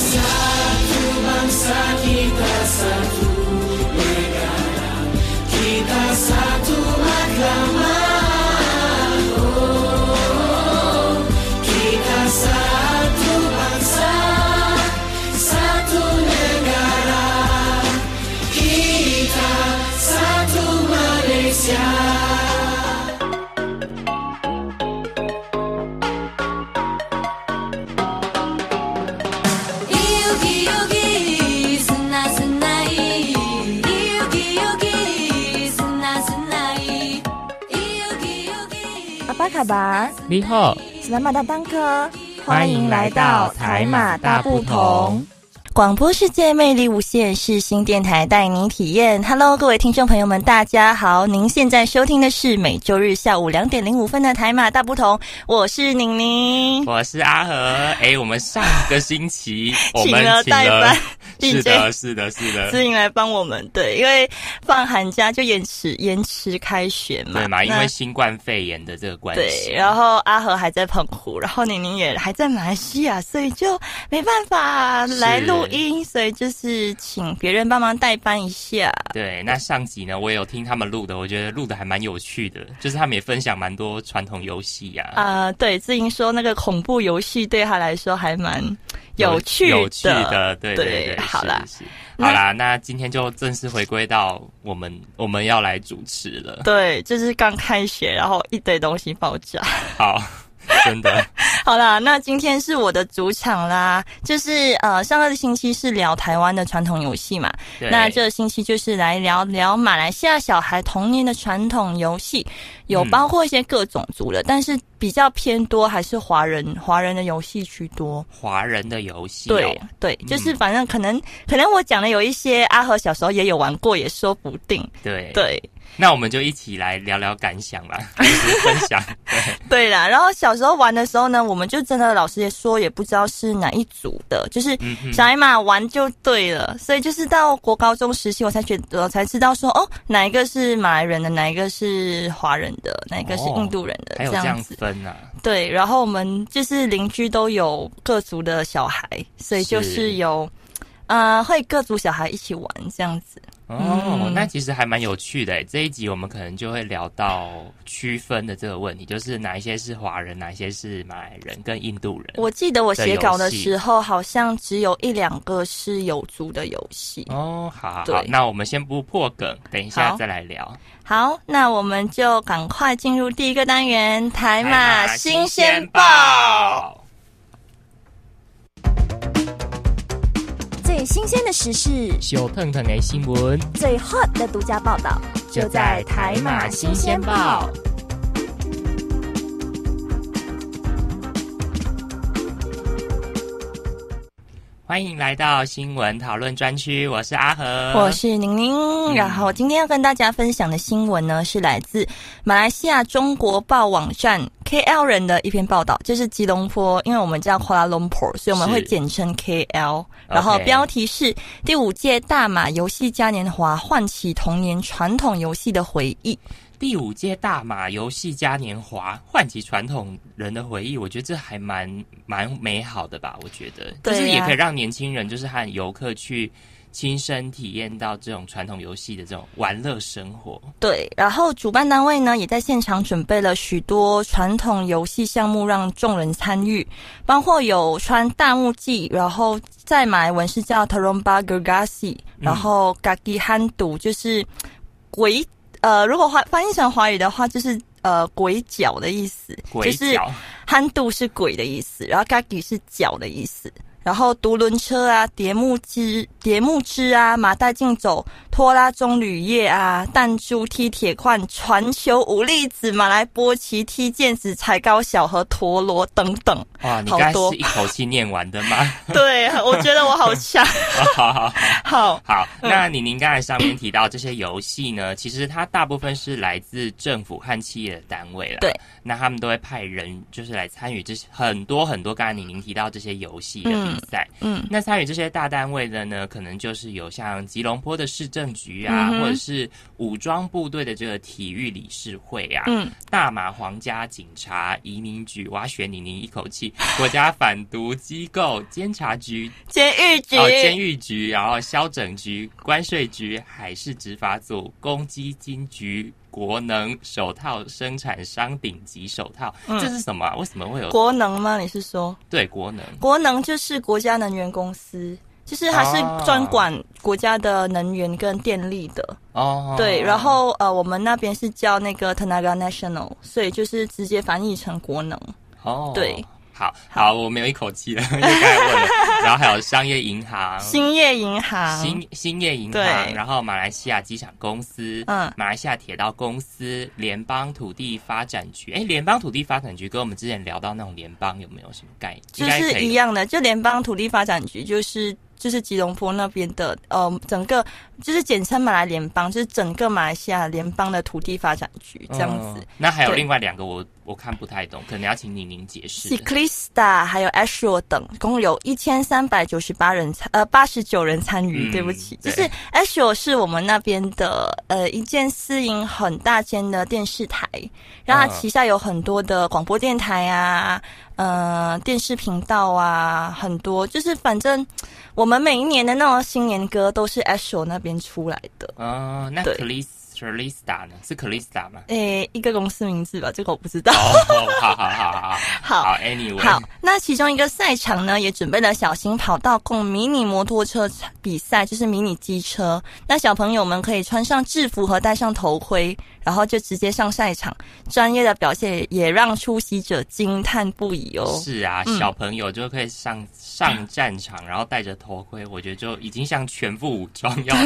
satu bangsa kita satu 巴，你好，斯拉马大当哥，欢迎来到台马大不同。广播世界魅力无限，是新电台带您体验。Hello，各位听众朋友们，大家好！您现在收听的是每周日下午两点零五分的台马大不同，我是宁宁。我是阿和。哎，我们上个星期 我们请了代班，是的，是的，是的，志颖来帮我们，对，因为放寒假就延迟延迟开学嘛，对嘛？因为新冠肺炎的这个关对，系，然后阿和还在澎湖，然后宁宁也还在马来西亚，所以就没办法来录音，所以就是请别人帮忙代班一下。对。那上集呢，我也有听他们录的，我觉得录的还蛮有趣的，就是他们也分享蛮多传统游戏呀、啊、对，志颖说那个恐怖游戏对他来说还蛮有趣的。有趣的，对对对，好啦，是，是好啦，那今天就正式回归到我们我们要来主持了。对，就是刚开学，然后一堆东西爆炸。好，真的，好啦，那今天是我的主场啦，就是呃，上个星期是聊台湾的传统游戏嘛，那这个星期就是来聊聊马来西亚小孩童年的传统游戏，有嗯包括一些各种族的，但是比较偏多还是华人华人的游戏居多。华人的游戏、对哦，对，就是嗯反正可能可能我讲的有一些阿和小时候也有玩过，也说不定。对。对那我们就一起来聊聊感想吧，分享。对啦，然后小时候玩的时候呢，我们就真的老师也说也不知道是哪一组的，就是小孩嘛玩就对了，所以就是到国高中时期，我才觉得我才知道说哦，哪一个是马来人的，哪一个是华人的，哪一个是印度人的，还有这样子。分啊？对，然后我们就是邻居都有各族的小孩，所以就是是有，呃，会各族小孩一起玩这样子。哦，嗯那其实还蛮有趣的诶。这一集我们可能就会聊到区分的这个问题，就是哪一些是华人，哪一些是马来人跟印度人。我记得我写稿的时候，好像只有一两个是有族的游戏。哦，好好好对，那我们先不破梗，等一下再来聊。好，那我们就赶快进入第一个单元——台马马新鲜报。最新鲜的时事，小腾腾的新闻。最 hot 的独家报道，就在台马新鲜报。。欢迎来到新闻讨论专区，我是阿和，我是宁宁，然后今天要跟大家分享的新闻呢，是来自马来西亚中国报网站 KL 人的一篇报道，就是吉隆坡，因为我们叫 Kuala Lumpur，所以我们会简称 KL。然后标题是第五届大马游戏嘉年华唤起童年传统游戏的回忆。第五届大马游戏嘉年华唤起传统人的回忆，我觉得这还蛮蛮美好的吧？我觉得，对就是也可以让年轻人就是和游客去亲身体验到这种传统游戏的这种玩乐生活。对，然后主办单位呢也在现场准备了许多传统游戏项目让众人参与，包括有穿大木屐，然后在马来文是叫 Teromba Gergasi，然后 Gagi Handu 就是鬼呃，如果翻翻译成华语的话，就是呃鬼脚的意思，鬼就是，憨度是鬼的意思，然后 gagi 是脚的意思。然后独轮车啊、叠木枝、叠木枝啊、马带竞走、拖拉棕榈叶啊、弹珠踢铁块、传球五粒子、马来波奇踢毽子、踩高小和陀螺等等。哇，你刚是一口气念完的吗？对，我觉得我好强。好 好好。好，那你您刚才上面提到这些游戏呢，其实它大部分是来自政府和企业的单位了。对，那他们都会派人就是来参与这些很多很多刚才你您提到这些游戏的赛。嗯。那参与这些大单位的呢，可能就是有像吉隆坡的市政局啊，嗯或者是武装部队的这个体育理事会啊，嗯，大马皇家警察、移民局，我要选你，你一口气，国家反毒机构、监察局、监狱局，哦，监狱局，然后消整局、关税局、海事执法组、公积金局、国能手套生产商顶级手套，这是什么啊？为什么会有嗯国能吗？你是说对国能？国能就是国家能源公司？就是它是哦专管国家的能源跟电力的，哦，对。然后呃，我们那边是叫那个 Tenaga National，所以就是直接翻译成国能。哦，对。好好，我没有一口气了，又该问了，然后还有商业银行、兴业银行，兴兴业银行，然后马来西亚机场公司，嗯马来西亚铁道公司，联邦土地发展局。哎，联邦土地发展局跟我们之前聊到那种联邦有没有什么概念？就是一样的，就联邦土地发展局就是。就是吉隆坡那边的，呃，整个就是简称马来联邦，就是整个马来西亚联邦的土地发展局这样子嗯。那还有另外两个我我看不太懂，可能要请宁宁解释的。Cyclista 还有 Ashore 等，共有一千三百九十八人参，呃，八十九人参与。嗯对不起，就是 Ashore 是我们那边的呃一间私营很大间的电视台，然后它嗯旗下有很多的广播电台啊，呃，电视频道啊，很多，就是反正我们每一年的那种新年歌都是 Ashore 那边出来的。哦，那对 Clis Calista 呢？是 Calista 吗？诶，一个公司名字吧，这个我不知道。好好好好好 好，Anyway，好，那其中一个赛场呢，也准备了小型跑道供迷你摩托车比赛，就是迷你机车。那小朋友们可以穿上制服和戴上头盔，然后就直接上赛场。专业的表现也让出席者惊叹不已哦。是啊，嗯小朋友就可以上上战场，然后戴着头盔，我觉得就已经像全副武装要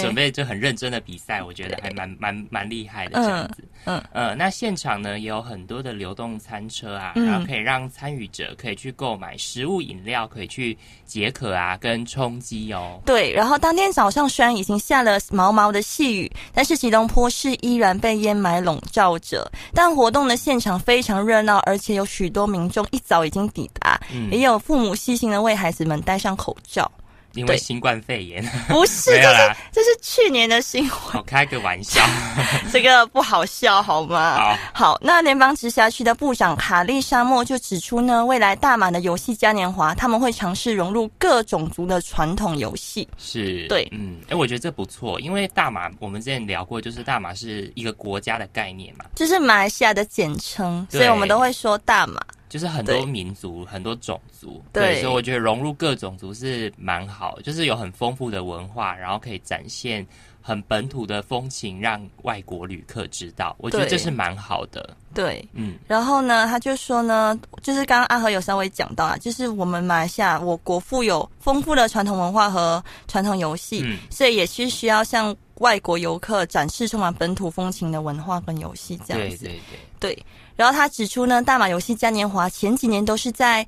准备就很认真的比赛，我觉得还蛮蛮蛮厉害的这样子。嗯呃，那现场呢也有很多的流动餐车啊，嗯然后可以让参与者可以去购买食物饮料，可以去解渴啊，跟充饥哦。对，然后当天早上虽然已经下了毛毛的细雨，但是吉隆坡是依然被烟霾笼罩着。但活动的现场非常热闹，而且有许多民众一早已经抵达，嗯也有父母细心的为孩子们戴上口罩。对。因为新冠肺炎，不是，这是啦，这是去年的新闻，我开个玩笑。这个不好笑好吗？好，好，那联邦直辖区的部长卡利沙漠就指出呢，未来大马的游戏嘉年华，他们会尝试融入各种族的传统游戏。是，对。嗯，哎，我觉得这不错，因为大马我们之前聊过，就是大马是一个国家的概念嘛，就是马来西亚的简称，所以我们都会说大马。就是很多民族、很多种族，对。所以我觉得融入各种族是蛮好，就是有很丰富的文化，然后可以展现很本土的风情，让外国旅客知道，我觉得这是蛮好的。对，嗯，然后呢，他就说呢，就是刚刚阿和有稍微讲到啊，就是我们马来西亚我国富有丰富的传统文化和传统游戏，嗯。所以也是需要向外国游客展示充满本土风情的文化跟游戏这样子。对对对，对，然后他指出呢，大马游戏嘉年华前几年都是在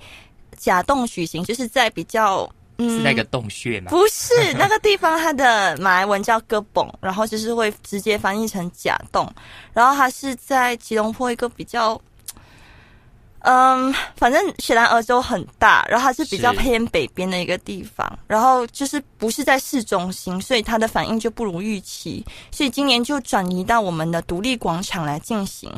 假洞举行，就是在比较嗯是那个洞穴吗？不是 那个地方，它的马来文叫哥蹦，然后就是会直接翻译成假洞，然后它是在吉隆坡一个比较。嗯，反正雪兰莪州很大，然后它是比较偏北边的一个地方，然后就是不是在市中心，所以它的反应就不如预期，所以今年就转移到我们的独立广场来进行。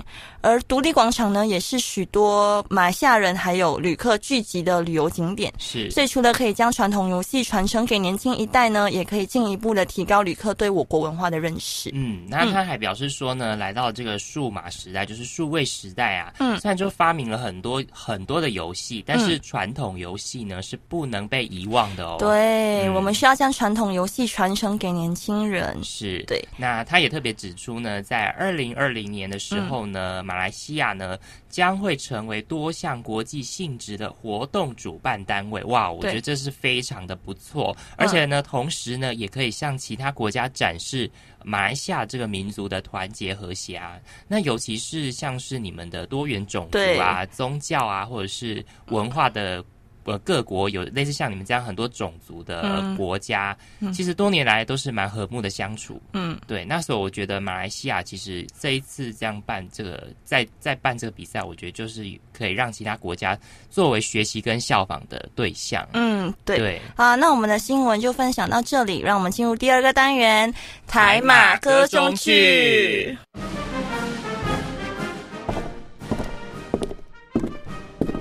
而独立广场呢，也是许多马来西亚人还有旅客聚集的旅游景点，是，所以除了可以将传统游戏传承给年轻一代呢，也可以进一步的提高旅客对我国文化的认识。嗯，那他还表示说呢，来到这个数码时代，就是数位时代啊，嗯。虽然就发明了很多很多的游戏，但是传统游戏呢是不能被遗忘的哦。，对，嗯我们需要将传统游戏传承给年轻人。是，对。那他也特别指出呢，在二零二零年的时候呢，马来西亚呢将会成为多项国际性质的活动主办单位。哇，我觉得这是非常的不错，而且呢，同时呢，也可以向其他国家展示马来西亚这个民族的团结和谐啊。那尤其是像是你们的多元种族啊、宗教啊，或者是文化的。呃各国有类似像你们这样很多种族的嗯国家，嗯其实多年来都是蛮和睦的相处。嗯对，那时候我觉得马来西亚其实这一次这样办这个，在在办这个比赛，我觉得就是可以让其他国家作为学习跟效仿的对象。嗯，对。对，好，那我们的新闻就分享到这里，让我们进入第二个单元——台马歌中剧。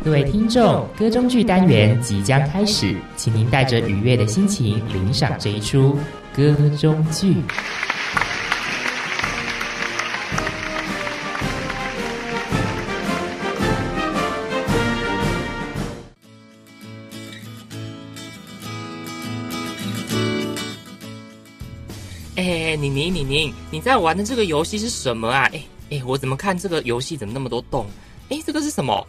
各位听众，歌中剧单元即将开始，请您带着愉悦的心情领赏这一出歌中剧。哎，宁宁宁宁，你在玩的这个游戏是什么啊？哎哎，我怎么看这个游戏怎么那么多洞？哎，这个是什么？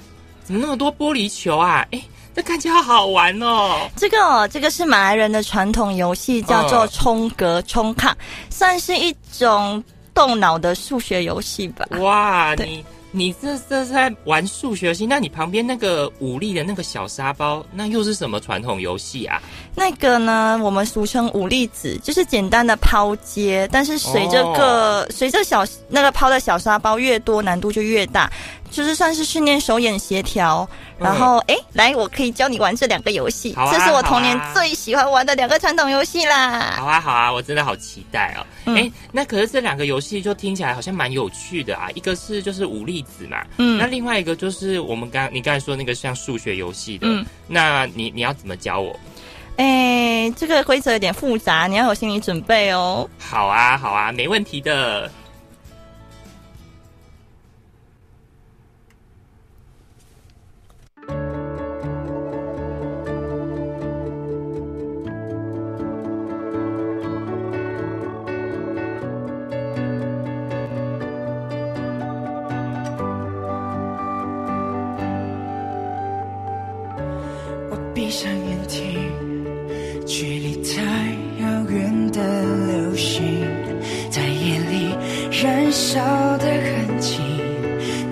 怎么那么多玻璃球啊？哎，这看起来好好玩哦。这个哦，这个是马来人的传统游戏，叫做嗯冲格冲卡，算是一种动脑的数学游戏吧。哇，你你这这是在玩数学游戏？那你旁边那个武力的那个小沙包，那又是什么传统游戏啊？那个呢，我们俗称五粒子，就是简单的抛接，但是随着个、随着小那个抛的小沙包越多，难度就越大，就是算是训练手眼协调。然后，哎、来，我可以教你玩这两个游戏，啊这是我童年最喜欢玩的两个传统游戏啦。好啊，好啊，我真的好期待哦！嗯哎、那可是这两个游戏就听起来好像蛮有趣的啊。一个是就是五粒子嘛，嗯那另外一个就是我们刚你刚才说那个像数学游戏的，嗯那你你要怎么教我？哎，这个规则有点复杂，你要有心理准备哦。好啊，好啊，没问题的。我闭上燃烧的痕迹，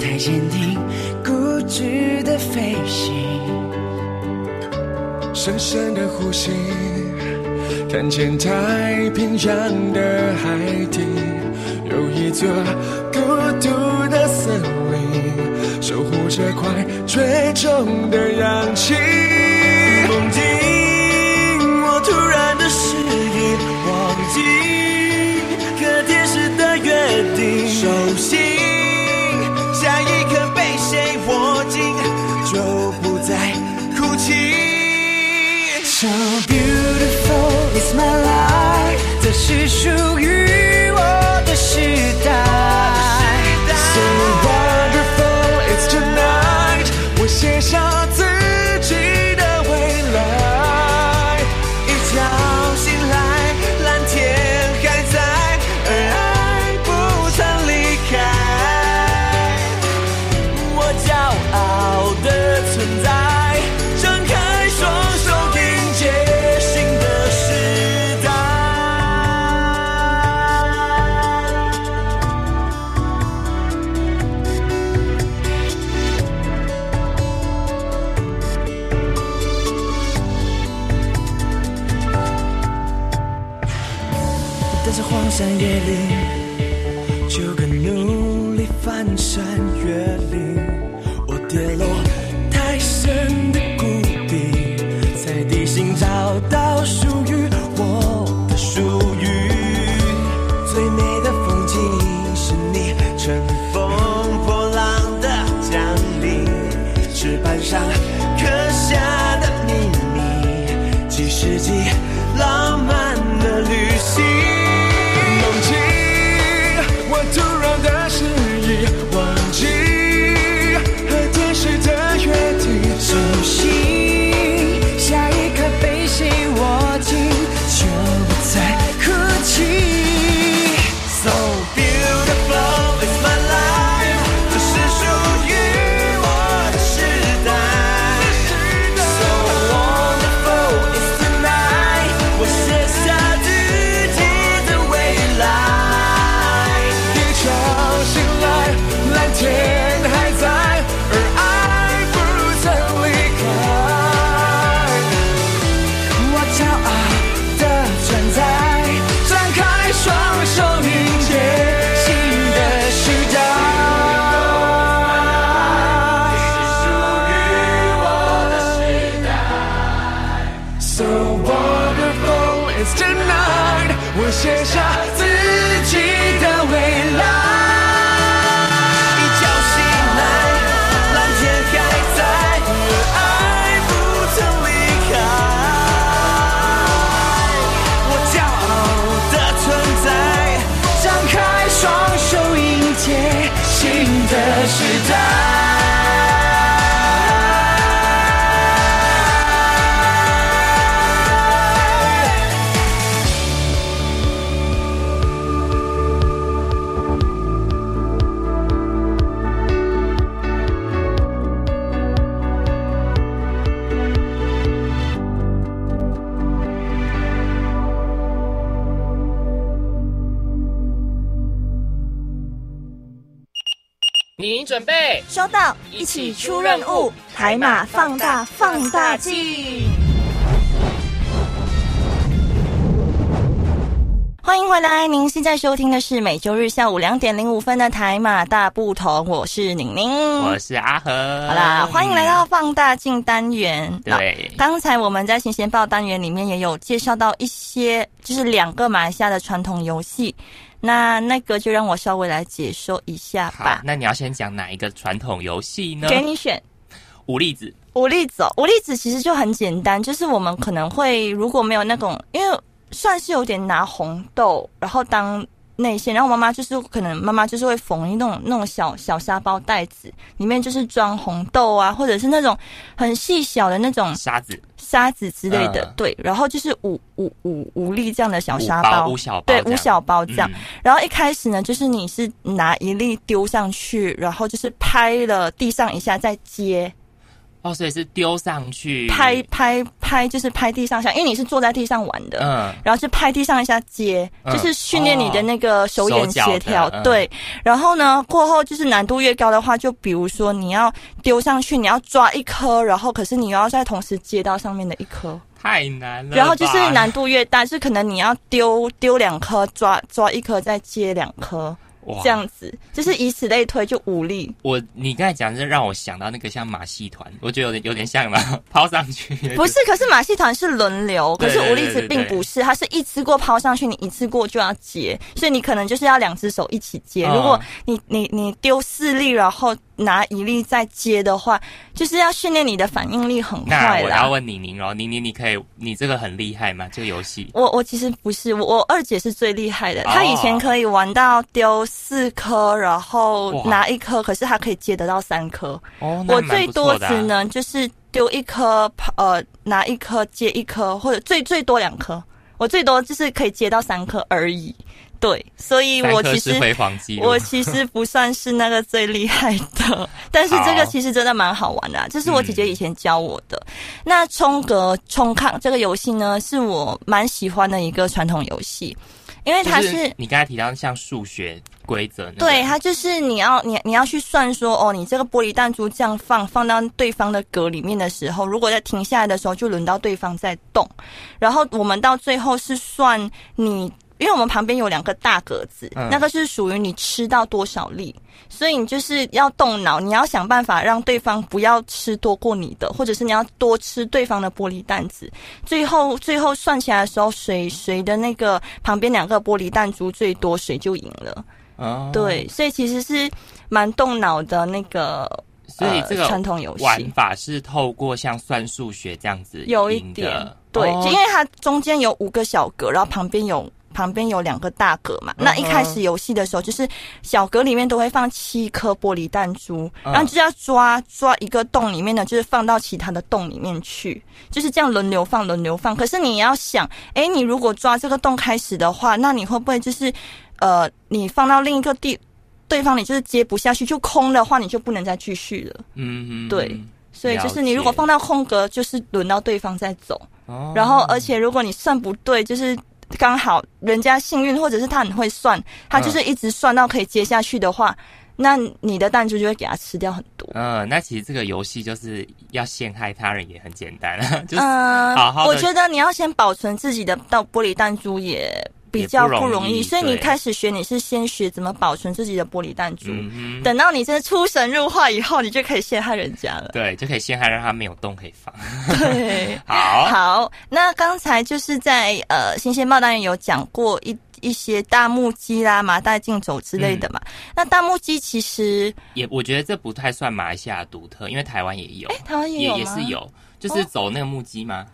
太坚定，固执的飞行。深深的呼吸，看见太平洋的海底，有一座孤独的森林，守护着快最重的氧气。梦境，我突然的心下一刻被谁握紧，就不再哭泣。So beautiful is my life，这是属世纪准备收到，一起出任务，海马放大放大镜。欢迎回来，您现在收听的是每周日下午两点零五分的台马大不同，我是宁宁，我是阿和。好啦，欢迎来到放大镜单元。对刚才我们在新鲜报单元里面也有介绍到一些，就是两个马来西亚的传统游戏。那那个就让我稍微来解说一下好吧，。那你要先讲哪一个传统游戏呢？给你选。五粒子。五粒子哦，五粒子其实就很简单，就是我们可能会如果没有那种，因为算是有点拿红豆，然后当内馅，然后妈妈就是可能妈妈就是会缝一那种那种小小沙包袋子，里面就是装红豆啊，或者是那种很细小的那种沙子，沙子之类的，嗯。对，然后就是五五五五粒这样的小沙包五小包对，五小包这样。嗯。然后一开始呢，就是你是拿一粒丢上去，然后就是拍了地上一下再接，哦，所以是丢上去拍拍拍，就是拍地上下，因为你是坐在地上玩的，嗯，然后是拍地上一下接，嗯就是训练你的那个手眼协调。对，然后呢，过后就是难度越高的话，就比如说你要丢上去，你要抓一颗，然后可是你又要再同时接到上面的一颗，太难了。然后就是难度越大，是可能你要丢丢两颗，抓抓一颗，再接两颗，哇这样子，就是以此类推，就五粒。我你刚才讲是让我想到那个像马戏团，我觉得有点有点像嘛，抛上去。不是，可是马戏团是轮流，可是五粒子并不是，它是一次过抛上去，你一次过就要接，所以你可能就是要两只手一起接。嗯如果你你你丢四粒，然后拿一粒再接的话，就是要训练你的反应力很那快那。我要问宁宁哦，宁宁你可以，你这个很厉害吗？这个游戏我我其实不是，我我二姐是最厉害的，哦她以前可以玩到丢四颗，然后拿一颗，可是她可以接得到三颗。我蛮最多只能就是丢一颗，呃，拿一颗接一颗，或者最最多两颗。我最多就是可以接到三颗而已。对，所以我其实。我其实不算是那个最厉害的，但是这个其实真的蛮好玩的、啊，这是我姐姐以前教我的。那冲格冲抗这个游戏呢，是我蛮喜欢的一个传统游戏，因为它就是你刚才提到像数学规则那个，对，它就是你要你你要去算说，哦，你这个玻璃弹珠这样放放到对方的格里面的时候，如果在停下来的时候，就轮到对方在动，然后我们到最后是算你。因为我们旁边有两个大格子，嗯那个是属于你吃到多少粒，所以你就是要动脑，你要想办法让对方不要吃多过你的，或者是你要多吃对方的玻璃弹子。最后最后算起来的时候，谁谁的那个旁边两个玻璃弹珠最多，谁就赢了。哦，对，所以其实是蛮动脑的那个，呃所以这个传统游戏玩法是透过像算数学这样子有一点对，哦因为它中间有五个小格，然后旁边有。旁边有两个大格嘛，嗯那一开始游戏的时候，就是小格里面都会放七颗玻璃弹珠，嗯然后就要抓抓一个洞里面的，就是放到其他的洞里面去，就是这样轮流放，轮流放。可是你要想，哎，你如果抓这个洞开始的话，那你会不会就是，呃，你放到另一个地，对方你就是接不下去，就空的话，你就不能再继续了。嗯嗯，对所以就是你如果放到空格，就是轮到对方再走。哦然后而且如果你算不对，就是刚好人家幸运，或者是他很会算，他就是一直算到可以接下去的话，那你的弹珠就会给他吃掉很多。嗯，那其实这个游戏就是要陷害他人也很简单，就是嗯、好好地我觉得你要先保存自己的到玻璃弹珠也比较不容易，所以你对开始学，你是先学怎么保存自己的玻璃弹珠，嗯，等到你真的出神入化以后，你就可以陷害人家了。对，就可以陷害让他没有洞可以放。对，好，好，那刚才就是在呃新鲜报单元有讲过一一些大木鸡啦、麻袋竞走之类的嘛。嗯那大木鸡其实也我觉得这不太算马来西亚独特，因为台湾也有，台湾也也有吗？也是有，就是走那个木屐吗？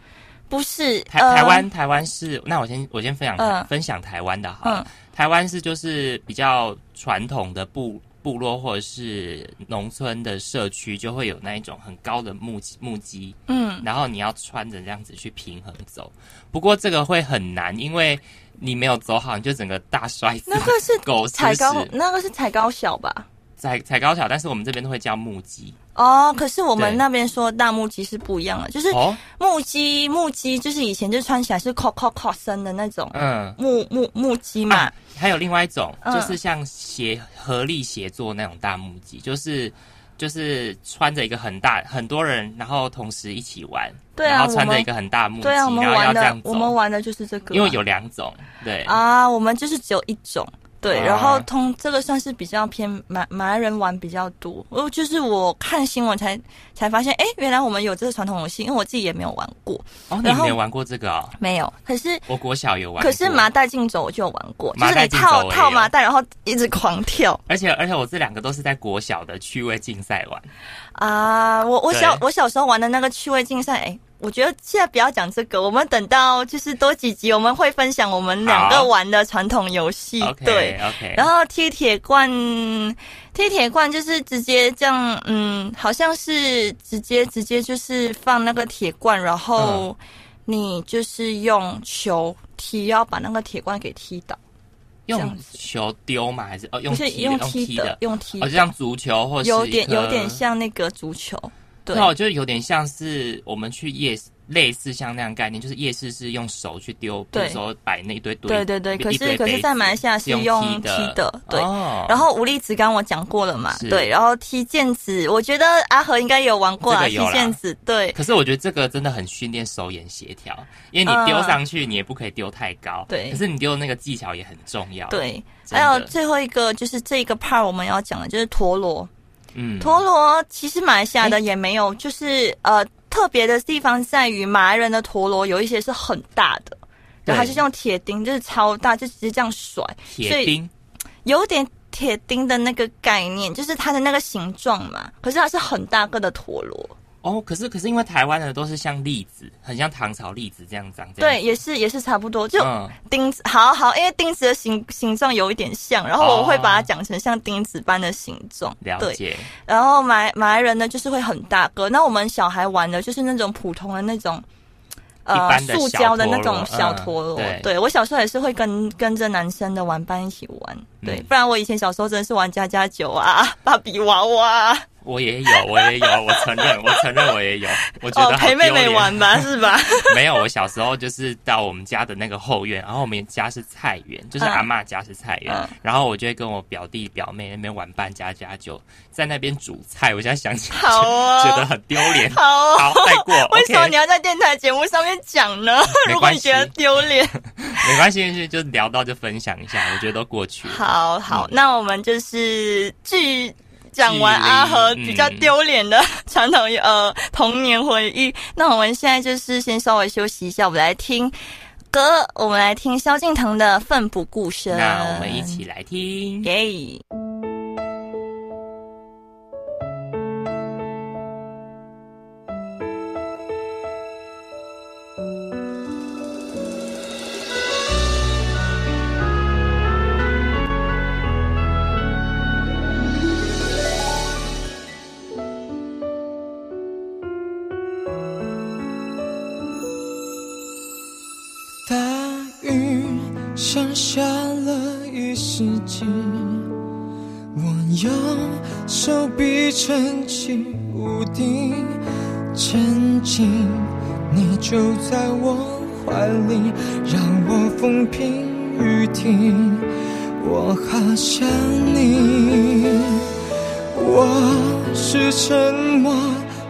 不是台台湾台湾是，那我先我先分享分享台湾的好了嗯台湾是就是比较传统的部部落或者是农村的社区，就会有那一种很高的木木屐，嗯然后你要穿着这样子去平衡走。不过这个会很难，因为你没有走好，你就整个大摔死。那个是狗踩高，那个是踩高小吧？踩踩高脚，但是我们这边都会叫木屐。哦，可是我们那边说大木屐是不一样的，就是哦，木鸡木屐就是以前就穿起来是扣扣扣身的那种嗯。木木木屐嘛。啊还有另外一种，嗯就是像协合力协作那种大木屐，就是就是穿着一个很大很多人，然后同时一起玩，对啊然后穿着一个很大木屐，对啊，我们玩的这样走，我们玩的就是这个啊，因为有两种，对，啊，我们就是只有一种。对，啊然后通这个算是比较偏马马来人玩比较多。我就是我看新闻才才发现，哎，原来我们有这个传统游戏，因为我自己也没有玩过，哦，你然后没有玩过这个哦？没有。可是我国小有玩过，可是麻袋竞走我就有玩过，就是你套套麻袋，然后一直狂跳而且而且我这两个都是在国小的趣味竞赛玩，啊！我我小我小时候玩的那个趣味竞赛，哎。我觉得现在不要讲这个，我们等到就是多几集，我们会分享我们两个玩的传统游戏。对，OK，然后踢铁罐，踢铁罐就是直接这样，嗯，好像是直接直接就是放那个铁罐，然后你就是用球踢，要把那个铁罐给踢倒，用球丢吗？还是哦用用踢的用踢的，，哦，用踢的，就像足球或是有点有点像那个足球，对。那我觉得有点像是我们去夜市，类似像那样概念，就是夜市是用手去丢，比对。如说摆那一堆堆，对对对。可是可是，在马来西亚是用用踢的。的，对。哦。然后无力子刚刚我讲过了嘛，是。对，然后踢毽子，我觉得阿和应该有玩过啊，踢毽子，对，可是我觉得这个真的很训练手眼协调，因为你丢上去，你也不可以丢太高，对。可是你丢的那个技巧也很重要，，对，还有最后一个就是这个 part 我们要讲的就是陀螺。嗯，陀螺其实马来西亚的也没有，就是呃特别的地方在于马来人的陀螺有一些是很大的，然后它是用铁钉，就是超大，就直接这样甩，所以铁钉，有点铁钉的那个概念，就是它的那个形状嘛。可是它是很大个的陀螺，哦，可是可是因为台湾的都是像栗子，很像唐朝栗子这样长，这样对，也是也是差不多，就嗯，钉子，好好，因为钉子的形形状有一点像，然后我会把它哦讲成像钉子般的形状，对。了解，然后马来马来人呢，就是会很大个。那我们小孩玩的就是那种普通的那种，呃塑小胶的那种陀螺小嗯陀螺。对我小时候也是会跟跟着男生的玩伴一起玩。对，嗯不然我以前小时候真的是玩家家酒啊、芭比娃娃，我也有，我也有，我承认，我承认我也有，我觉哦得，好陪妹妹玩吧，是吧？没有，我小时候就是到我们家的那个后院，然后我们家是菜园，就是嗯阿嬷家是菜园，嗯然后我就会跟我表弟表妹那边玩扮家家酒，在那边煮菜。我现在想起来 觉得很丢脸。好哦。好，带过。为什么你要在电台节目上面讲呢？如果你觉得丢脸，没关系，就聊到就分享一下，我觉得都过去了。好好，嗯那我们就是继讲完阿和嗯比较丢脸的传统呃童年回忆，那我们现在就是先稍微休息一下，我们来听歌，我们来听萧敬腾的《奋不顾身》。那我们一起来听。耶。用手臂撑起屋顶，前进，你就在我怀里，让我风平雨停，我好想你，我是沉默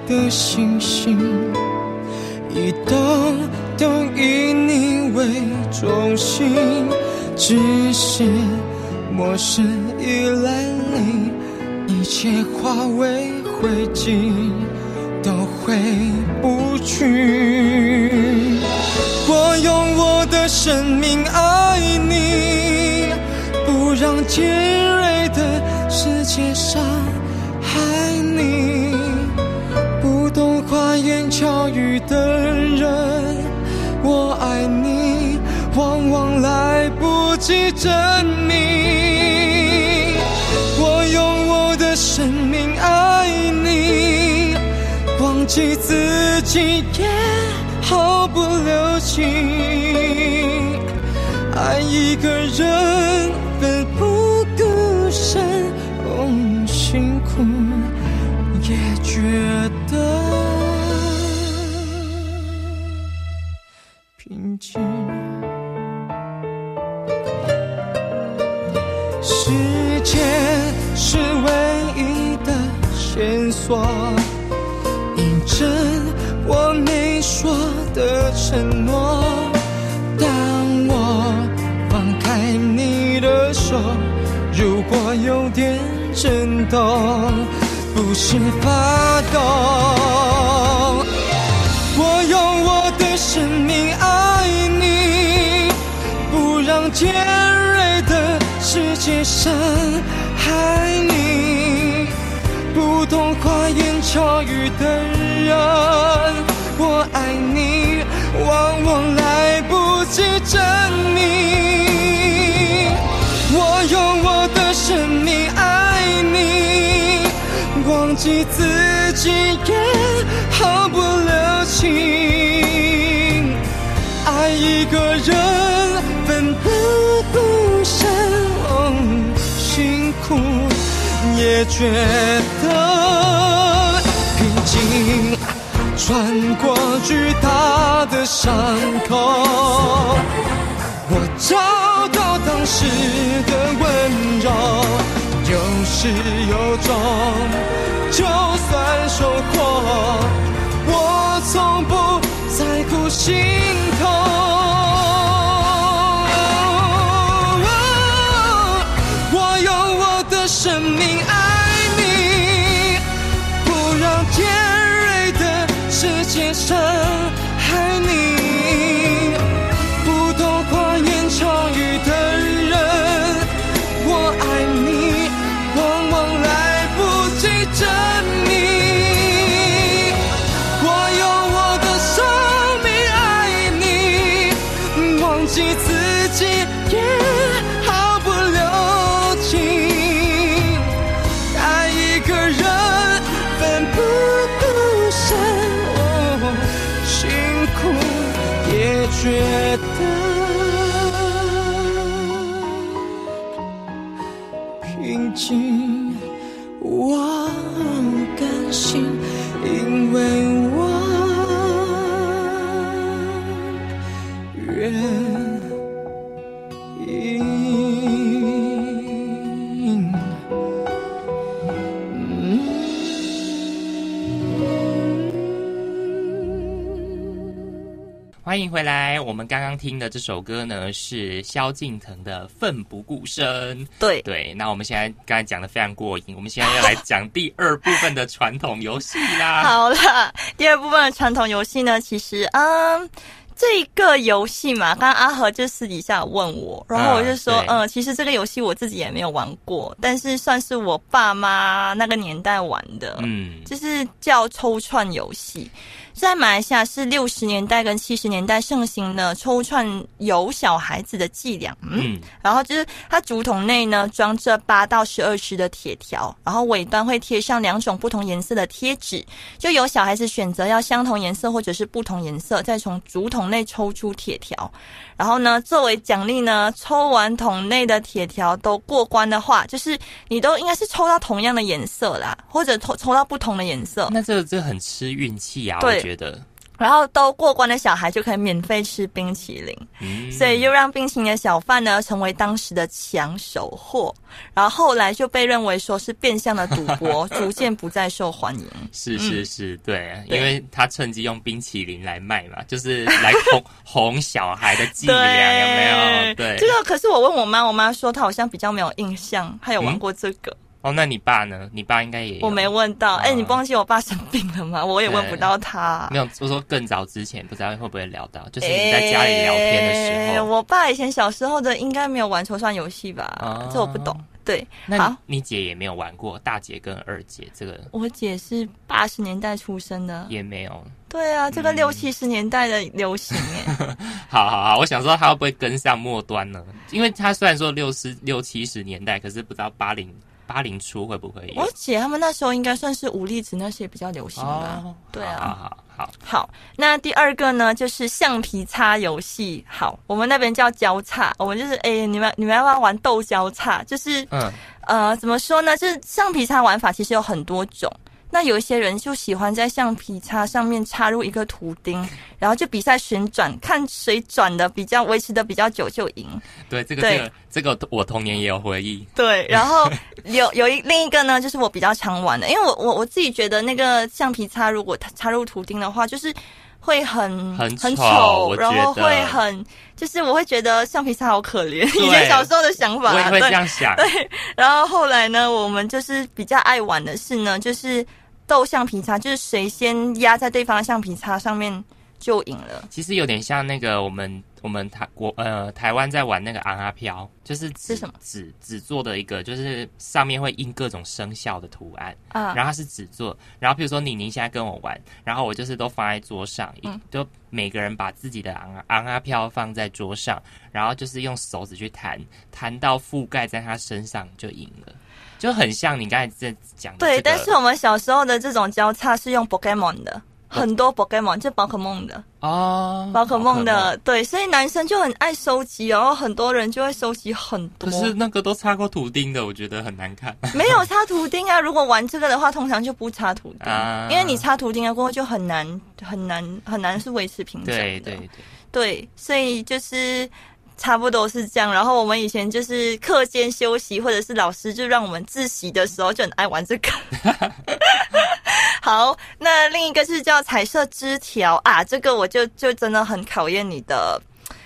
的星星。一动都以你为中心，只是陌生依赖你，一切化为灰烬，都回不去。我用我的生命爱你，不让尖锐的世界伤害你。不懂花言巧语的人，我爱你，往往来不及证自己也毫不留情。爱一个人奋不顾身，哦，辛苦也觉得平静。时间是唯一的线索，的承诺。当我放开你的手，如果有点震动，不是发抖。我用我的生命爱你，不让尖锐的世界伤害你。不懂花言巧语的人，我爱你，往往来不及证明。我用我的生命爱你，忘记自己也毫不留情。爱一个人奋不顾身，哦，辛苦也觉得。穿过巨大的伤口，我找到当时的温柔，有始有终，就算受过，我从不在乎心痛。回来。我们刚刚听的这首歌呢，是萧敬腾的《奋不顾身》。对，对，那我们现在刚才讲的非常过瘾，我们现在要来讲第二部分的传统游戏啦。好啦，第二部分的传统游戏呢，其实嗯。这个游戏嘛，刚刚阿和就私底下问我，然后我就说，嗯，其实这个游戏我自己也没有玩过，但是算是我爸妈那个年代玩的，嗯，就是叫抽串游戏。在马来西亚是六十年代跟七十年代盛行的抽串有小孩子的伎俩，嗯，嗯，然后就是它竹筒内呢装着八到十二支的铁条，然后尾端会贴上两种不同颜色的贴纸，就有小孩子选择要相同颜色或者是不同颜色，再从竹筒内抽出铁条。然后呢，作为奖励呢，抽完桶内的铁条都过关的话，就是你都应该是抽到同样的颜色啦，或者抽抽到不同的颜色。那这个这个很吃运气啊，我对觉得。然后都过关的小孩就可以免费吃冰淇淋，嗯所以又让冰淇淋的小贩呢成为当时的抢手货。然后后来就被认为说是变相的赌博，逐渐不再受欢迎。是是是，对，嗯对因为他趁机用冰淇淋来卖嘛，就是来哄 哄小孩的伎俩，有没有？对，这个可是我问我妈，我妈说她好像比较没有印象，她有玩过这个。哦，那你爸呢？你爸应该也我没问到，哎、哦你不忘记我爸生病了吗？我也问不到他。没有，我说更早之前，不知道会不会聊到，就是你在家里聊天的时哎候。我爸以前小时候的应该没有玩抽象游戏吧？哦这我不懂。对，那好你，姐也没有玩过，大姐跟二姐这个我姐是八十年代出生的。也没有。对啊，这个嗯六七十年代的流行哎、好好好，我想说他会不会跟上末端呢？因为他虽然说六十六七十年代，可是不知道八零八零初会不会有我姐他们那时候应该算是武力值那些比较流行吧。哦，对啊好好好，好，那第二个呢，就是橡皮擦游戏。好，我们那边叫交叉，我们就是哎、你们你们要不要玩斗交叉？就是嗯，呃，怎么说呢？就是橡皮擦玩法其实有很多种。那有一些人就喜欢在橡皮擦上面插入一个图钉，然后就比赛旋转，看谁转的比较维持的比较久就赢。对，这个对这个这个我童年也有回忆。对，然后有有一另一个呢，就是我比较常玩的，因为我我我自己觉得那个橡皮擦如果它插入图钉的话，就是会很很丑丑，然后会很就是我会觉得橡皮擦好可怜，以前小时候的想法啊，我也会这。样想，对然后后来呢，我们就是比较爱玩的是呢，就是斗橡皮擦，就是谁先压在对方的橡皮擦上面就赢了。其实有点像那个我们我们台国呃台湾在玩那个昂阿飘，就是纸是什么纸纸做的一个，就是上面会印各种生肖的图案，啊然后它是纸做，然后比如说妮妮现在跟我玩，然后我就是都放在桌上，嗯就每个人把自己的昂啊昂阿飘放在桌上，然后就是用手指去弹，弹到覆盖在他身上就赢了。就很像你刚才在讲对，但是我们小时候的这种交叉是用 Pokemon 的，很多 Pokemon 就宝可梦的。哦，宝可梦的，对，所以男生就很爱收集，然后很多人就会收集很多。可是那个都擦过图钉的，我觉得很难看。没有插图钉啊！如果玩这个的话，通常就不插图钉，啊因为你插图钉了过后就很难很难很难是维持平整的。对对对，对，所以就是差不多是这样。然后我们以前就是课间休息，或者是老师就让我们自习的时候，就很爱玩这个。好，那另一个是叫彩色枝条啊，这个我就就真的很考验你的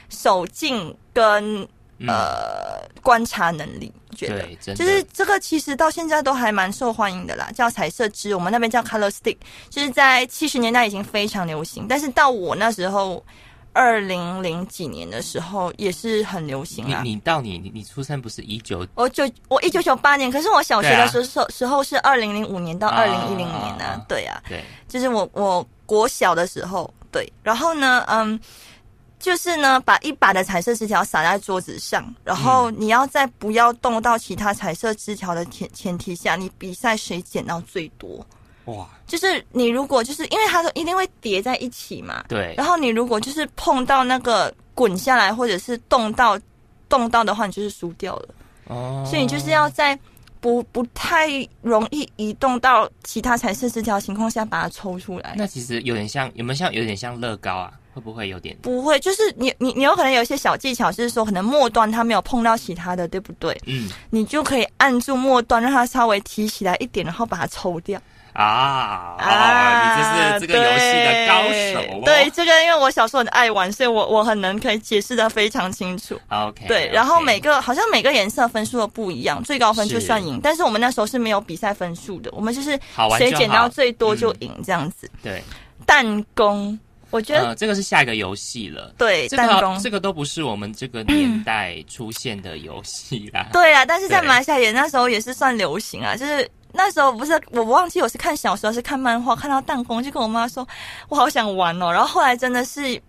手劲跟嗯呃观察能力，觉得就是这个其实到现在都还蛮受欢迎的啦，叫彩色枝，我们那边叫 color stick，就是在七十年代已经非常流行，但是到我那时候。二零零几年的时候也是很流行啊。你你到你你你出生不是一九我九我一九九八年，可是我小学的时候、时候是二零零五年到啊二零一零年呢、啊对啊，对。就是我我国小的时候，对，然后呢，嗯，就是呢，把一把的彩色纸条撒在桌子上，然后你要在不要动到其他彩色枝条的前前提下，你比赛谁捡到最多。哇就是你如果就是因为它都一定会叠在一起嘛，对然后你如果就是碰到那个滚下来，或者是动到动到的话，你就是输掉了。哦，所以你就是要在不不太容易移动到其他彩色枝条情况下把它抽出来。那其实有点像有没有像有点像乐高啊？会不会有点不会，就是你你你有可能有一些小技巧，就是说可能末端它没有碰到其他的，对不对？嗯你就可以按住末端，让它稍微提起来一点，然后把它抽掉。啊啊，你这是这个游戏的高手哦。对，这个因为我小时候很爱玩，所以我我很能可以解释的非常清楚。，OK，对，然后每个好像每个颜色分数都不一样，最高分就算赢。但是我们那时候是没有比赛分数的，我们就是谁捡到最多就嗯赢这样子。对，弹弓，我觉得、呃，这个是下一个游戏了。对这弹弓个这个都不是我们这个年代出现的游戏啦。对啊，但是在对马来西亚也那时候也是算流行啊，就是那时候不是我忘记我是看小说还是看漫画，看到弹弓就跟我妈说，我好想玩哦。然后后来真的是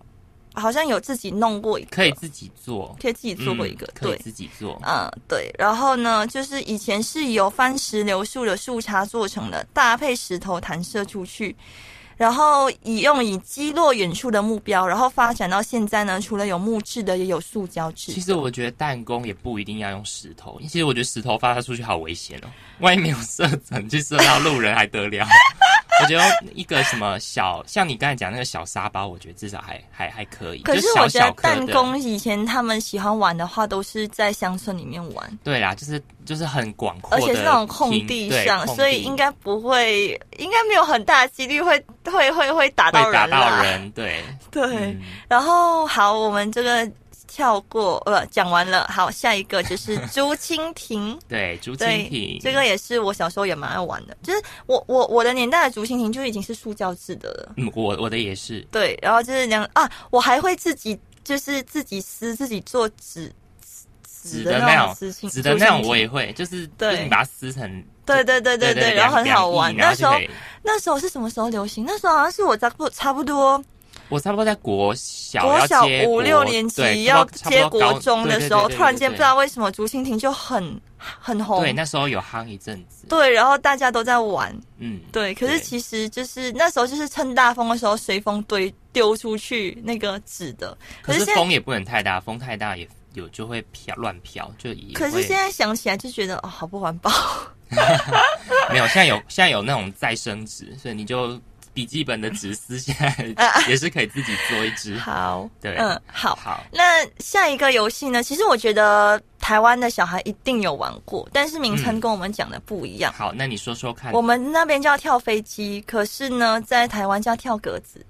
好像有自己弄过一个，可以自己做，可以自己做过一个，嗯可以对。自己做。嗯，对，然后呢，就是以前是由番石榴树的树杈做成的，搭配石头弹射出去，然后以用以击落远处的目标，然后发展到现在呢，除了有木质的，也有塑胶制。其实我觉得弹弓也不一定要用石头，其实我觉得石头发射出去好危险哦，万一没有射准去射到路人还得了？我觉得一个什么小，像你刚才讲那个小沙包，我觉得至少还还还可以。可是我觉得弹弓以前他们喜欢玩的话，都是在乡村里面玩，对啦，就是就是很广阔的而且是那种空地上，地所以应该不会，应该没有很大的几率会会会会打到人打。到人，对，对，嗯然后好，我们这个跳过，呃，讲完了。好，下一个就是竹蜻蜓。对，竹蜻蜓，，这个也是我小时候也蛮爱玩的。就是我我我的年代的竹蜻蜓就已经是塑胶制的了。嗯，我我的也是，对，然后就是两啊，我还会自己就是自己撕，自己做纸纸的那种种纸的那种我也会，就是对就是你把它撕成，对对对对对然后很好玩。那时候那时候是什么时候流行？那时候好像是我差不多差不多我差不多在国小国小五六年级要接国中的时候，突然间不知。道为什么竹蜻蜓就很很红。对，那时候有夯一阵子，对，然后大家都在玩，嗯，对。可是其实就是那时候就是趁大风的时候随风堆丢出去那个纸的。可是风也不能太大，风太大也有就会飘乱飘，就也会可是现在想起来就觉得哦，好不环保。没有，现在有现在有那种再生纸，所以你就笔记本的纸撕下来 啊也是可以自己做一支。好，对嗯，好。好，那下一个游戏呢？其实我觉得台湾的小孩一定有玩过，但是名称嗯跟我们讲的不一样。好，那你说说看我，们那边叫跳飞机，可是呢，在台湾叫跳格子。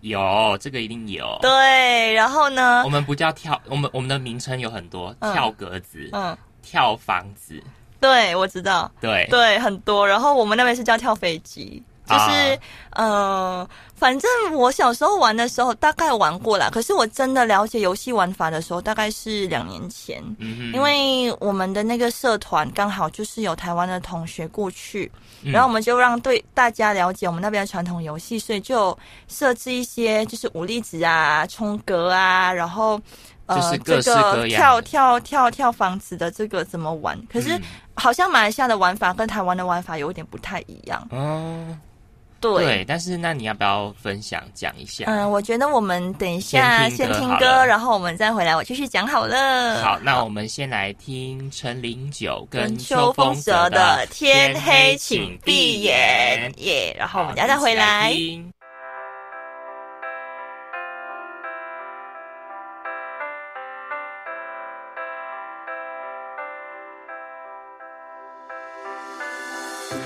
有这个一定有。对，然后呢？我，们不叫跳，我们我们的名称有很多，嗯。跳格子、嗯，跳房子，对，我知道，对，对，很多。然后我们那边是叫跳飞机，就是、啊呃，反正我小时候玩的时候大概玩过啦，可是我真的了解游戏玩法的时候，大概是两年前。因为我们的那个社团刚好就是有台湾的同学过去，嗯然后我们就让对大家了解我们那边的传统游戏，所以就设置一些就是武力值啊、冲格啊，然后呃就是各式这个跳跳跳跳房子的这个怎么玩？可是嗯好像马来西亚的玩法跟台湾的玩法有一点不太一样。哦，对。对，但是那你要不要分享讲一下？嗯，我觉得我们等一下先听歌，然后我们再回来，我继续讲好了。好，那我们先来听陈零九跟跟秋秋风风泽泽的的《天黑黑请请闭闭眼眼》耶，然后我们等下再回来。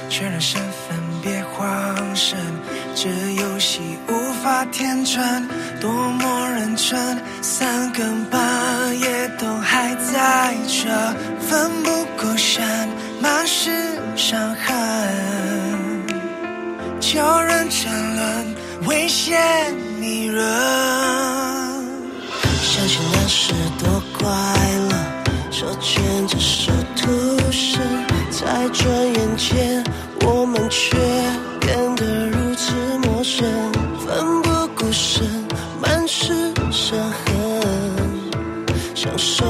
确认身份，别慌神，这游戏无法天真，多么认真，三更半夜都还在这，奋不顾身，满是伤痕，叫人沉沦，危险迷人。想起那时多快乐，手牵着手徒生，在转眼间，我们却变得如此陌生，奋不顾身，满是伤痕，享受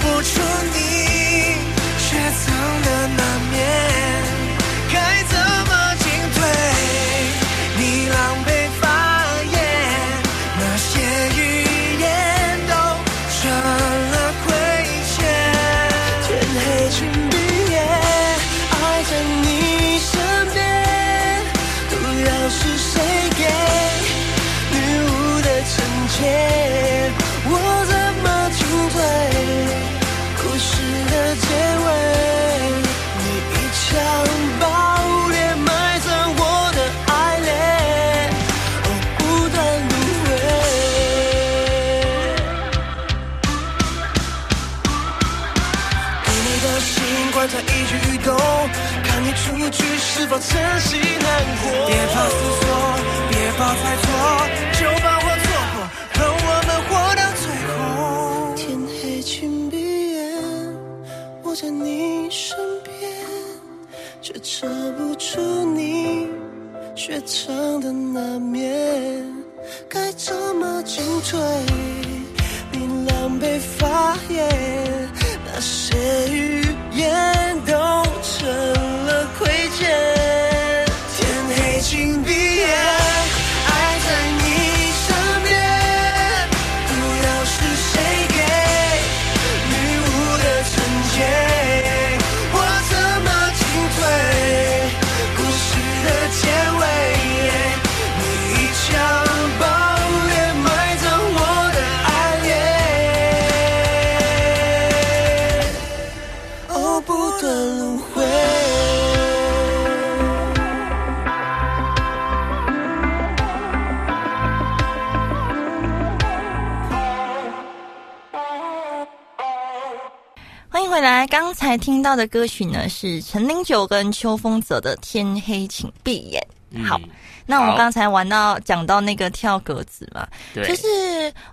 不出你雪藏的那面，该怎否真心难过。别怕思索，别怕猜错，就把我错过，让我们活到最后。天黑请闭眼，我在你身边，却遮不出你雪藏的那面，该怎么进退？你狼狈发言，那些才听到的歌曲呢是陈零九跟秋风泽的《天黑请闭眼》。好，嗯那我们刚才玩到讲到那个跳格子嘛，对，就是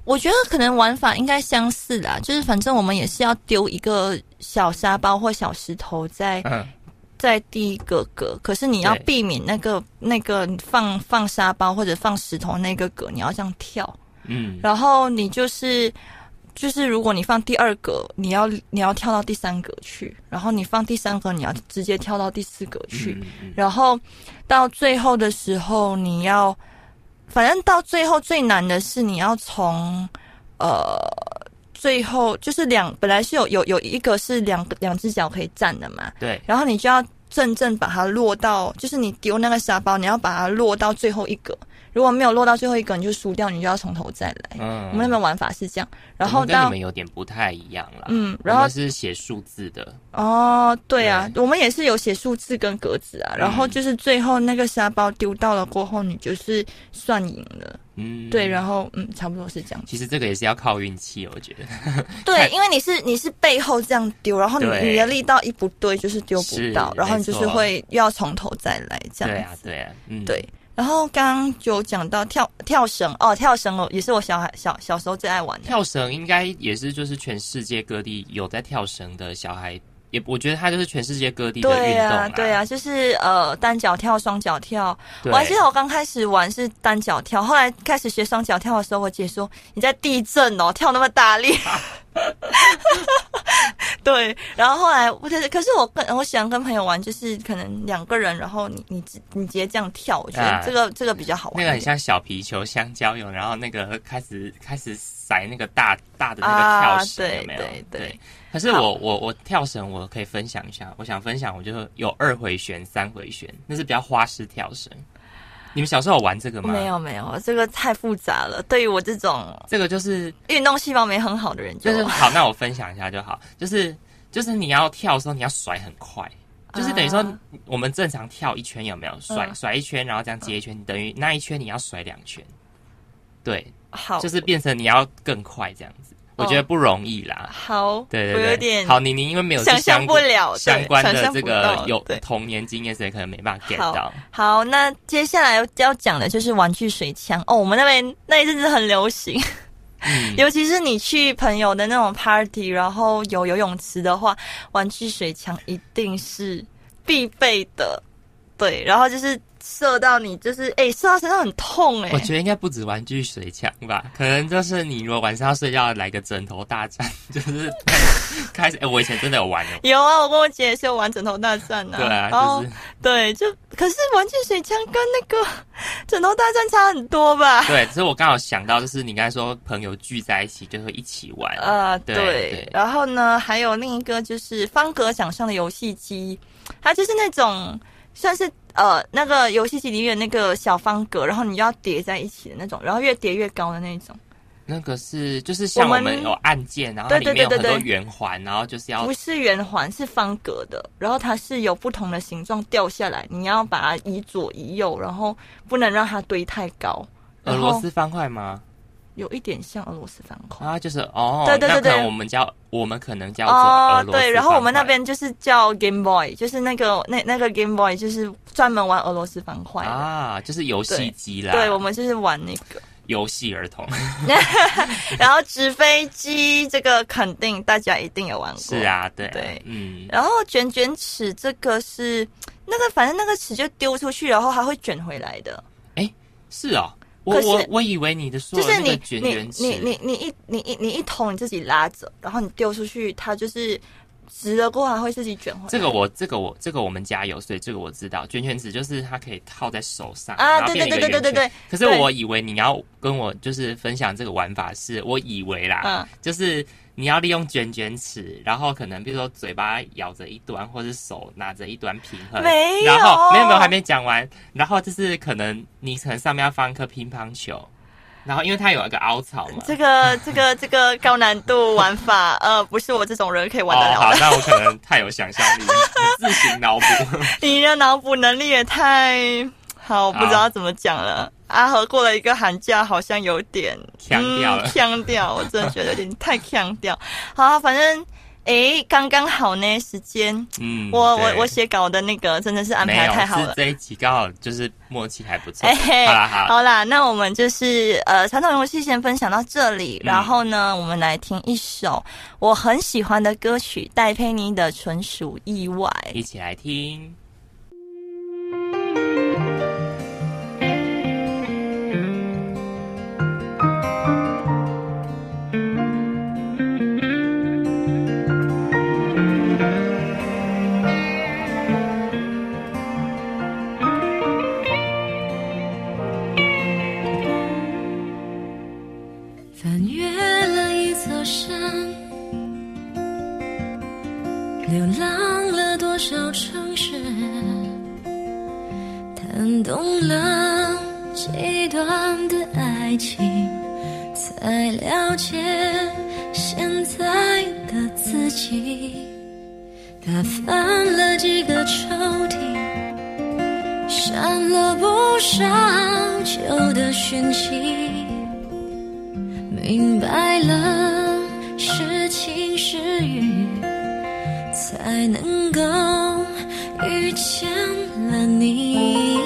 我觉得可能玩法应该相似啦，就是反正我们也是要丢一个小沙包或小石头在嗯，在第一个格，可是你要避免那个那个放放沙包或者放石头那个格，你要这样跳，嗯，然后你就是就是如果你放第二格，你要你要跳到第三格去，然后你放第三格，你要直接跳到第四格去，然后到最后的时候，你要，反正到最后最难的是你要从呃最后就是两本来是有有有一个是两个两只脚可以站的嘛，对，然后你就要正正把它落到，就是你丢那个沙包，你要把它落到最后一个，如果没有落到最后一个，你就输掉，你就要从头再来。嗯，我们那边玩法是这样，然后跟你们有点不太一样啦。嗯然后是写数字的，哦，对啊，我们也是有写数字跟格子啊，然后就是最后那个沙包丢到了过后，你就是算赢了，嗯，对，然后嗯，差不多是这样。其实这个也是要靠运气，我觉得。对，因为你是你是背后这样丢，然后你你的力道一不对，就是丢不到，然后你就是会又要从头再来这对啊，样子。对啊，嗯，对，然后刚刚就讲到跳跳绳哦，跳绳哦，也是我小孩小小时候最爱玩的。跳绳应该也是就是全世界各地有在跳绳的小孩，也我觉得它就是全世界各地的对运动啊，对啊，就是呃单脚跳、双脚跳。我还记得我刚开始玩是单脚跳，后来开始学双脚跳的时候，我姐说你在地震哦，跳那么大力。对，然后后来我就是，可是我跟我喜欢跟朋友玩，就是可能两个人，然后你你直你直接这样跳，我觉得啊这个、这个比较好玩。那个很像小皮球、香蕉用，然后那个开始开始甩那个大大的那个跳绳，有没有？对对可是我我我跳绳，我可以分享一下。我想分享，我就有二回旋、三回旋，那是比较花式跳绳。你们小时候有玩这个吗？没，有没有，这个太复杂了。对于我这种这个就是运动细胞没很好的人就，就是好，那我分享一下就好。就是就是你要跳的时候，你要甩很快，就是等于说啊我们正常跳一圈有没有甩、嗯甩一圈，然后这样接一圈，等于那一圈你要甩两圈。对，好就是变成你要更快这样子，我觉得不容易啦。好，对对对，我有点好，你你因为没有想象相不了对相关的这个有童年经验，所以可能没办法 get 好到。好，那接下来要讲的就是玩具水枪哦，我们那边那一阵子很流行，嗯，尤其是你去朋友的那种 party，然后有游泳池的话，玩具水枪一定是必备的。对，然后就是射到你，就是哎、射到身上很痛哎、我觉得应该不止玩具水枪吧，可能就是你如果晚上要睡觉来个枕头大战，就是开始。哎、我以前真的有玩哦。有啊，我跟我姐也是有玩枕头大战啊。对啊，就是对，就可是玩具水枪跟那个枕头大战差很多吧？对，只是我刚好想到，就是你刚才说朋友聚在一起就会一起玩。呃，对对对。然后呢，还有另一个就是方格想象的游戏机，它就是那种算是呃那个游戏机里面的那个小方格，然后你要叠在一起的那种，然后越叠越高的那种。那个是就是像我们有按键，然后里面有很多圆环，然后就是要不是圆环，是方格的，然后它是有不同的形状掉下来，你要把它移左移右，然后不能让它堆太高。俄罗斯方块吗？有一点像俄罗斯方块。啊，就是哦，对对对对我们叫我们可能叫做哦俄，罗斯对，然后我们那边就是叫 Game Boy，就是那个那那个 Game Boy 就是专门玩俄罗斯方块。啊，就是游戏机啦，对，我们就是玩那个，游戏儿童 然后纸飞机这个肯定大家一定有玩过。是。啊，对啊对嗯，然后卷卷尺这个是那个，反正那个尺就丢出去，然后还会卷回来的。哎是哦，我我我以为你的说就是你你你你你一你一你一桶你自己拉着，然后你丢出去，它就是直了过后还会自己卷回来。这个我这个我这个我们家有，所以这个我知道。卷卷纸就是它可以套在手上啊对对对对对对对可是我以为你要跟我就是分享这个玩法是，我以为啦，嗯就是你要利用卷卷尺，然后可能比如说嘴巴咬着一端，或是手拿着一端平衡，没有然后没有没有还没讲完，然后就是可能你可能上面要放一颗乒乓球，然后因为它有一个凹槽嘛。这个 这个这个高难度玩法，呃，不是我这种人可以玩得哦，好了，的。那我可能太有想象力，自行脑补。你的脑补能力也太好，我不知道怎么讲了。阿和过了一个寒假，好像有点腔调了嗯呛掉，我真的觉得有点太腔调。好，反正哎，刚刚好呢，时间。嗯，我我我写稿的那个真的是安，排太好了。是这一集刚好就是默契还不错。哎嘿，好啦好啦，好啦，那我们就是呃传统游戏先分享到这里，嗯然后呢，我们来听一首我很喜欢的歌曲，戴佩妮的《纯属意外》。一起来听。流浪了多少城市，弹动了几段的爱情，才了解现在的自己。打翻了几个抽屉，删了不少旧的讯息。明白了是晴是雨，才能够遇见了你。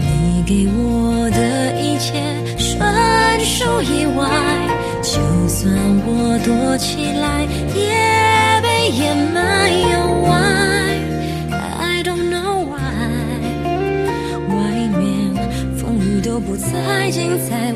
你给我的一切纯属意外，就算我躲起来，也被掩埋。Oh, why? I don't know why. 外面风雨都不再精彩，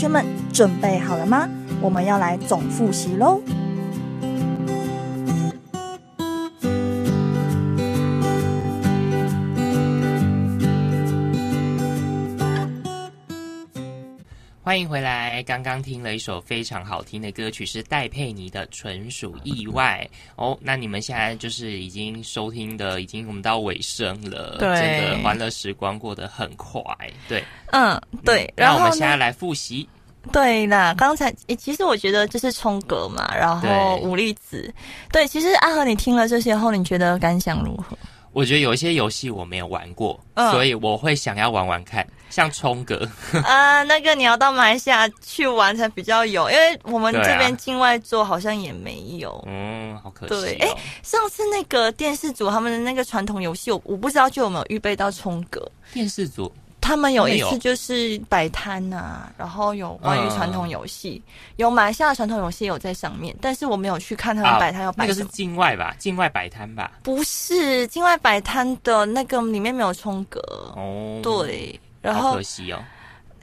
同学们准备好了吗？我们要来总复习喽。欢迎回来！刚刚听了一首非常好听的歌曲，是戴佩妮的《纯属意外》哦。那你们现在就是已经收听的，已经我们到尾声了。对这个欢乐时光过得很快。对，嗯，对。那我然后我？们现在来复习。对啦，刚才诶，其实我觉得就是冲格嘛，然后对武力子，对，其实阿和你听了这些后，你觉得感想如何？我觉得有一些游戏我没有玩过，嗯所以我会想要玩玩看，像冲格。啊，那个你要到马来西亚去玩才比较有，因为我们这边境外做好像也没有。嗯，好可对惜、哦。上次那个电视组他们的那个传统游戏，我我不知道就有没有预备到冲格。电视组他们有一次就是摆摊呐，然后有关于传统游戏，嗯有马来西亚传统游戏有在上面，但是我没有去看他们摆摊要啊那个是。境外吧？境外摆摊吧？不是境外摆摊的那个里面没有冲格，哦，，对，然后可惜哦。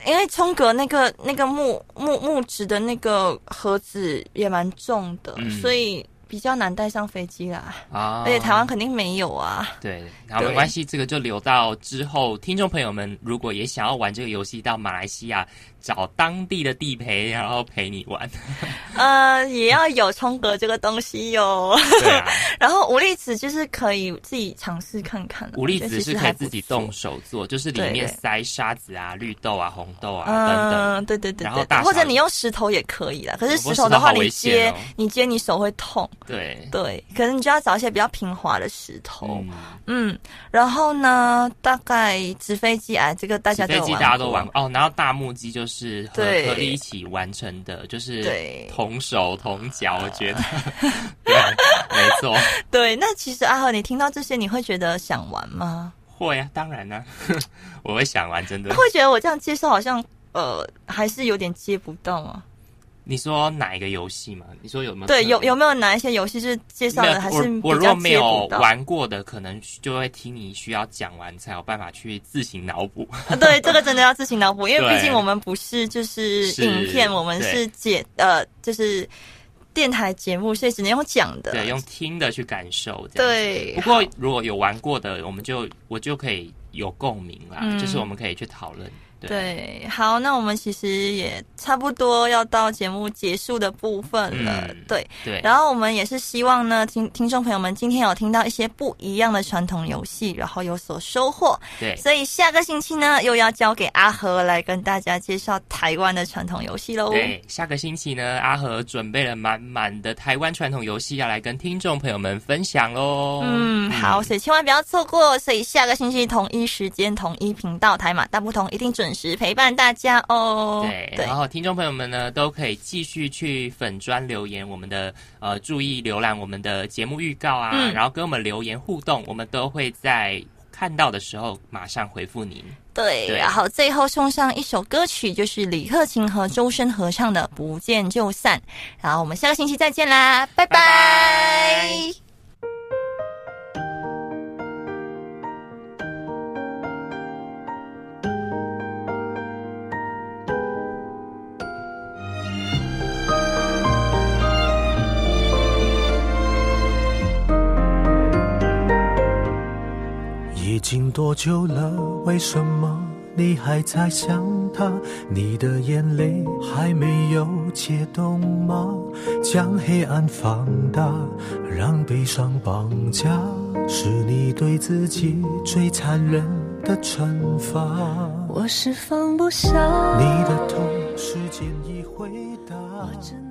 因为冲格那个那个木木木质的那个盒子也蛮重的，嗯所以比较难带上飞机啦。啊，而且台湾肯定没有啊。对，然后对没关系，这个就留到之后。听众朋友们，如果也想要玩这个游戏，到马来西亚找当地的地陪，然后陪你玩。呃，也要有冲格这个东西哟。对啊，然后武力值就是可以自己尝试看看。武力我觉得值是可以自己动。手做，就是里面塞沙子啊、绿豆啊、红豆啊等等。嗯，对对对然后大或者你用石头也可以啦。可是石头的话，你接哦你接你手会痛。对，对，可能你就要找一些比较平滑的石头。嗯，嗯，然后呢，大概纸飞机啊，这个大家都玩纸飞机大家都过玩过哦，然后大木机就是和对合力一起完成的，就是对同手同脚，我觉得，对，没错，对，那其实阿和，你听到这些，你会觉得想玩吗？会啊，当然呢、我会想玩，真的。会觉得我这样介绍好像呃还是有点接不到吗？你说哪一个游戏嘛？你说有没有？对，有有没有哪一些游戏是介绍的还是我我如比较没有？玩过的，可能就会听你需要讲完才有办法去自行脑补。啊对，这个真的要自行脑补，因为毕竟我们不是就是是影片，我们是解呃就是电台节目，所以只能用讲的。对，用听的去感受。对不过如果有玩过的，我们就我就可以有共鸣啦，嗯就是我们可以去讨论。对，对，好，那我们其实也差不多要到节目结束的部分了。嗯对，对，然后我们也是希望呢，听听众朋友们今天有听到一些不一样的传统游戏，然后有所收获。对所以下个星期呢，又要交给阿和来跟大家介绍台湾的传统游戏喽。对，下个星期呢，阿和准备了满满的台湾传统游戏要来跟听众朋友们分享喽。嗯，好，所以千万不要错过。所以下个星期同一时间、同一频道，台马大不同，一定准时陪伴大家哦。对，然后听众朋友们呢，都可以继续去粉砖留言，我们的呃注意浏览我们的节目预告啊，嗯然后跟我们留言互动，我们都会在看到的时候马上回复您。对，对然后最后送上一首歌曲，就是李克勤和周深合唱的《不见就散》。然后我们下个星期再见啦，拜拜。拜已经多久了？为什么你还在想他？你的眼泪还没有解冻吗？将黑暗放大，让悲伤绑架，是你对自己最残忍的惩罚。我是放不下。你的痛，时间已回我真